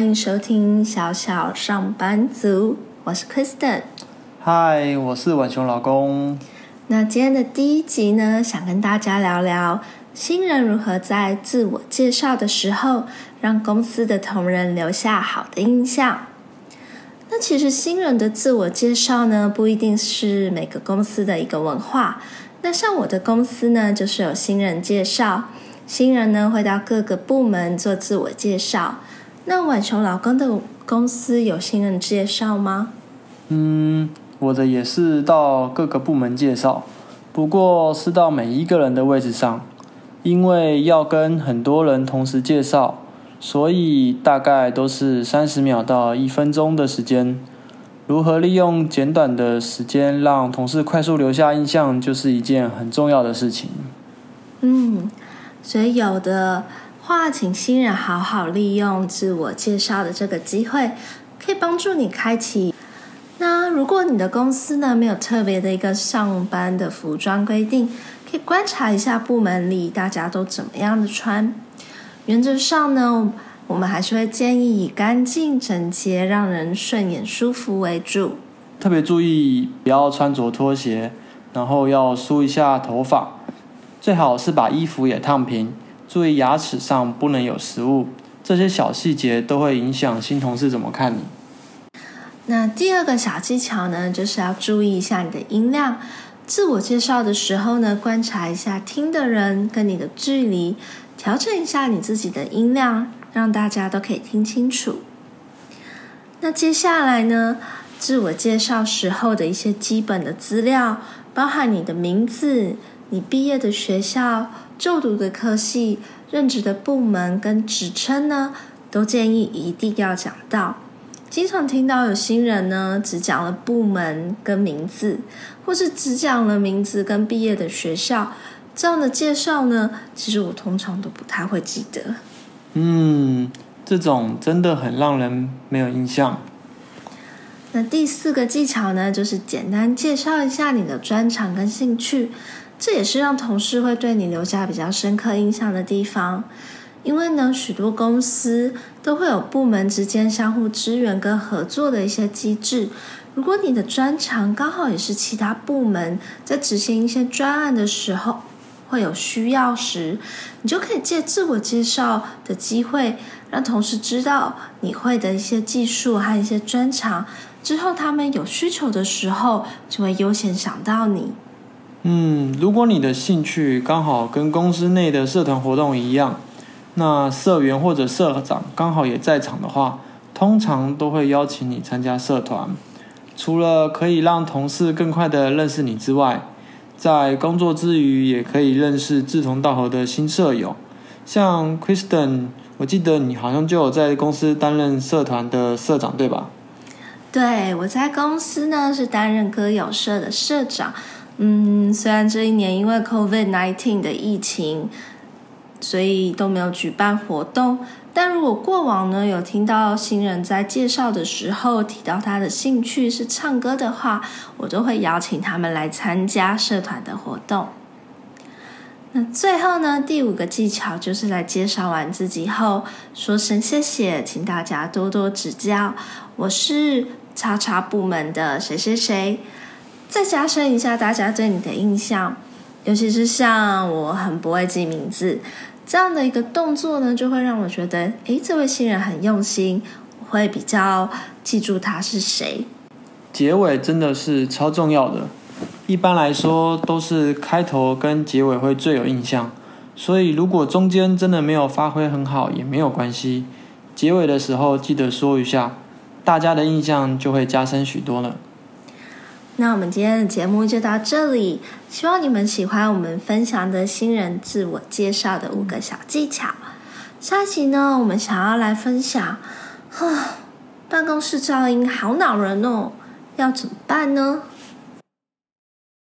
欢迎收听小小上班族，我是 Kristen。嗨，我是晚熊老公。那今天的第一集呢，想跟大家聊聊新人如何在自我介绍的时候，让公司的同仁留下好的印象。那其实新人的自我介绍呢，不一定是每个公司的一个文化。那像我的公司呢，就是有新人介绍，新人呢会到各个部门做自我介绍。那晚熊老公的公司有新人介绍吗？嗯。我的也是到各个部门介绍，不过是到每一个人的位置上，因为要跟很多人同时介绍，所以大概都是三十秒到一分钟的时间。如何利用简短的时间让同事快速留下印象，就是一件很重要的事情。嗯，所以有的话，请新人好好利用自我介绍的这个机会，可以帮助你开启。那如果你的公司呢没有特别的一个上班的服装规定，可以观察一下部门里大家都怎么样的穿。原则上呢，我们还是会建议以干净整洁、让人顺眼舒服为主。特别注意不要穿着拖鞋，然后要梳一下头发，最好是把衣服也烫平。注意牙齿上不能有食物，这些小细节都会影响新同事怎么看你。那第二个小技巧呢，就是要注意一下你的音量。自我介绍的时候呢，观察一下听的人跟你的距离，调整一下你自己的音量，让大家都可以听清楚。那接下来呢，自我介绍时候的一些基本的资料，包含你的名字、你毕业的学校、就读的科系、任职的部门跟职称呢，都建议一定要讲到。经常听到有新人呢，只讲了部门跟名字，或是只讲了名字跟毕业的学校，这样的介绍呢，其实我通常都不太会记得。嗯，这种真的很让人没有印象。那第四个技巧呢，就是简单介绍一下你的专长跟兴趣，这也是让同事会对你留下比较深刻印象的地方。因为呢，许多公司都会有部门之间相互支援跟合作的一些机制。如果你的专长刚好也是其他部门在执行一些专案的时候会有需要时，你就可以借自我介绍的机会，让同事知道你会的一些技术和一些专长。之后他们有需求的时候，就会优先想到你。嗯，如果你的兴趣刚好跟公司内的社团活动一样。那社员或者社长刚好也在场的话，通常都会邀请你参加社团。除了可以让同事更快的认识你之外，在工作之余也可以认识志同道合的新舍友。像 Kristen，我记得你好像就有在公司担任社团的社长，对吧？对，我在公司呢是担任歌友社的社长。嗯，虽然这一年因为 COVID-19 的疫情。所以都没有举办活动，但如果过往呢有听到新人在介绍的时候提到他的兴趣是唱歌的话，我都会邀请他们来参加社团的活动。那最后呢，第五个技巧就是在介绍完自己后说声谢谢，请大家多多指教。我是叉叉部门的谁谁谁，再加深一下大家对你的印象，尤其是像我很不会记名字。这样的一个动作呢，就会让我觉得，诶，这位新人很用心，我会比较记住他是谁。结尾真的是超重要的，一般来说都是开头跟结尾会最有印象，所以如果中间真的没有发挥很好也没有关系，结尾的时候记得说一下，大家的印象就会加深许多了。那我们今天的节目就到这里，希望你们喜欢我们分享的新人自我介绍的五个小技巧。下期呢，我们想要来分享，哈，办公室噪音好恼人哦，要怎么办呢？